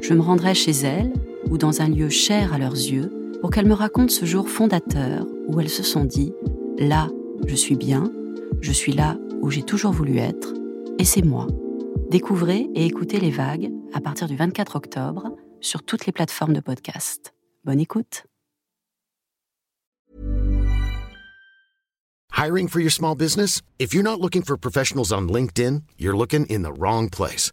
Je me rendrai chez elles ou dans un lieu cher à leurs yeux pour qu'elles me racontent ce jour fondateur où elles se sont dit ⁇ Là, je suis bien, je suis là où j'ai toujours voulu être, et c'est moi. Découvrez et écoutez les vagues à partir du 24 octobre sur toutes les plateformes de podcast. Bonne écoute. Hiring for your small business? If you're not looking for professionals on LinkedIn, you're looking in the wrong place.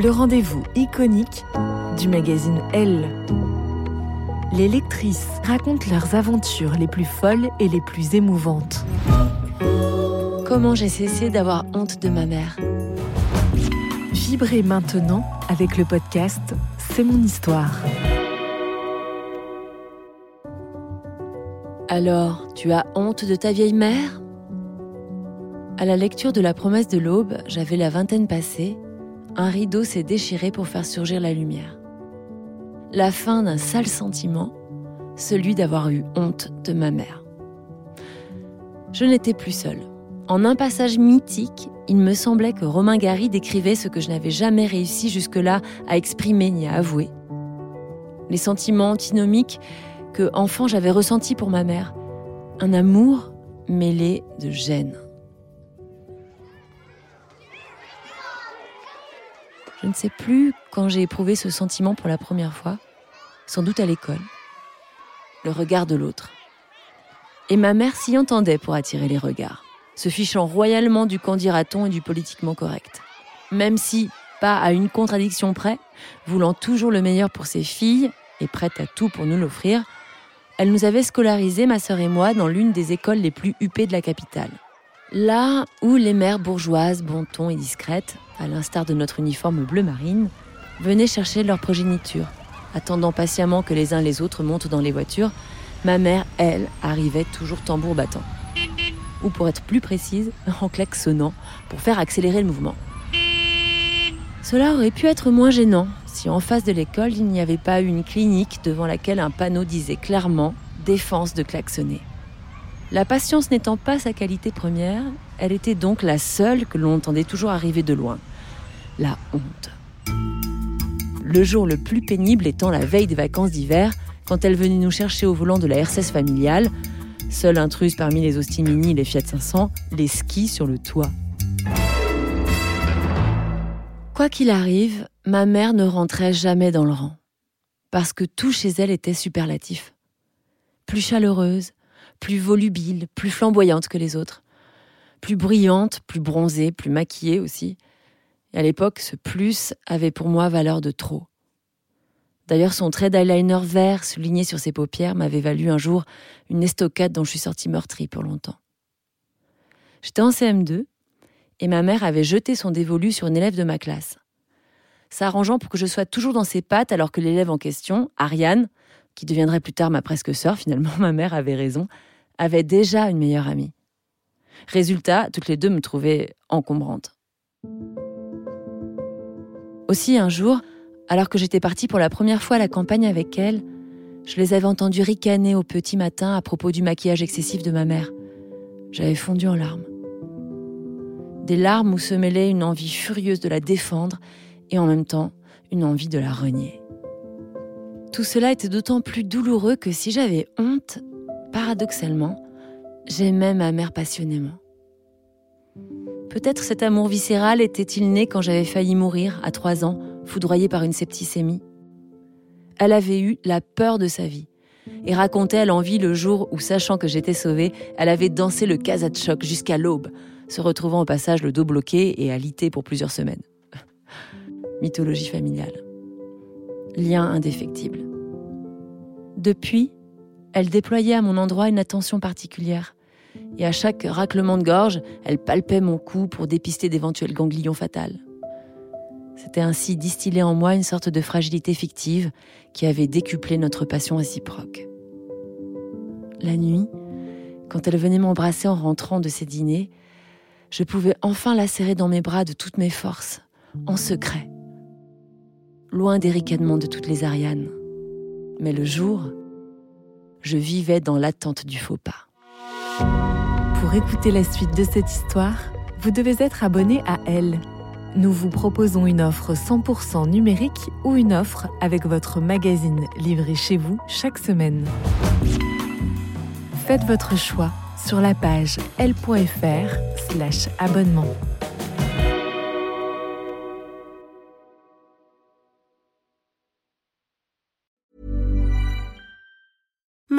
le rendez-vous iconique du magazine Elle. Les lectrices racontent leurs aventures les plus folles et les plus émouvantes. Comment j'ai cessé d'avoir honte de ma mère Vibrez maintenant avec le podcast C'est mon histoire. Alors, tu as honte de ta vieille mère? À la lecture de La promesse de l'aube, j'avais la vingtaine passée, un rideau s'est déchiré pour faire surgir la lumière. La fin d'un sale sentiment, celui d'avoir eu honte de ma mère. Je n'étais plus seule. En un passage mythique, il me semblait que Romain Gary décrivait ce que je n'avais jamais réussi jusque-là à exprimer ni à avouer. Les sentiments antinomiques que, enfant, j'avais ressentis pour ma mère. Un amour mêlé de gêne. Ne sais plus quand j'ai éprouvé ce sentiment pour la première fois, sans doute à l'école. Le regard de l'autre. Et ma mère s'y entendait pour attirer les regards se fichant royalement du candidaton et du politiquement correct. Même si, pas à une contradiction près, voulant toujours le meilleur pour ses filles et prête à tout pour nous l'offrir, elle nous avait scolarisés, ma sœur et moi, dans l'une des écoles les plus huppées de la capitale. Là où les mères bourgeoises, bon ton et discrètes, à l'instar de notre uniforme bleu marine, venaient chercher leur progéniture. Attendant patiemment que les uns les autres montent dans les voitures, ma mère, elle, arrivait toujours tambour battant ou pour être plus précise, en klaxonnant, pour faire accélérer le mouvement. Cela aurait pu être moins gênant si en face de l'école il n'y avait pas une clinique devant laquelle un panneau disait clairement Défense de klaxonner. La patience n'étant pas sa qualité première, elle était donc la seule que l'on entendait toujours arriver de loin. La honte. Le jour le plus pénible étant la veille des vacances d'hiver, quand elle venait nous chercher au volant de la RCS familiale, Seule intruse parmi les Ostimini et les Fiat 500, les skis sur le toit. Quoi qu'il arrive, ma mère ne rentrait jamais dans le rang. Parce que tout chez elle était superlatif. Plus chaleureuse, plus volubile, plus flamboyante que les autres. Plus brillante, plus bronzée, plus maquillée aussi. Et à l'époque, ce plus avait pour moi valeur de trop. D'ailleurs, son trait d'eyeliner vert souligné sur ses paupières m'avait valu un jour une estocade dont je suis sortie meurtrie pour longtemps. J'étais en CM2 et ma mère avait jeté son dévolu sur une élève de ma classe. S'arrangeant pour que je sois toujours dans ses pattes alors que l'élève en question, Ariane, qui deviendrait plus tard ma presque sœur, finalement ma mère avait raison, avait déjà une meilleure amie. Résultat, toutes les deux me trouvaient encombrante. Aussi un jour, alors que j'étais partie pour la première fois à la campagne avec elle, Je les avais entendus ricaner au petit matin à propos du maquillage excessif de ma mère. J'avais fondu en larmes. Des larmes où se mêlait une envie furieuse de la défendre et en même temps une envie de la renier. Tout cela était d'autant plus douloureux que si j'avais honte, paradoxalement, j'aimais ma mère passionnément. Peut-être cet amour viscéral était-il né quand j'avais failli mourir à trois ans, foudroyée par une septicémie. Elle avait eu la peur de sa vie et racontait à l'envie le jour où, sachant que j'étais sauvée, elle avait dansé le choc jusqu'à l'aube, se retrouvant au passage le dos bloqué et alité pour plusieurs semaines. Mythologie familiale. Lien indéfectible. Depuis, elle déployait à mon endroit une attention particulière, et à chaque raclement de gorge, elle palpait mon cou pour dépister d'éventuels ganglions fatals. C'était ainsi distillé en moi une sorte de fragilité fictive qui avait décuplé notre passion réciproque. La nuit, quand elle venait m'embrasser en rentrant de ses dîners, je pouvais enfin la serrer dans mes bras de toutes mes forces, en secret, loin des ricanements de toutes les Arianes. Mais le jour, je vivais dans l'attente du faux pas. Pour écouter la suite de cette histoire, vous devez être abonné à Elle. Nous vous proposons une offre 100% numérique ou une offre avec votre magazine livré chez vous chaque semaine. Faites votre choix sur la page l.fr/slash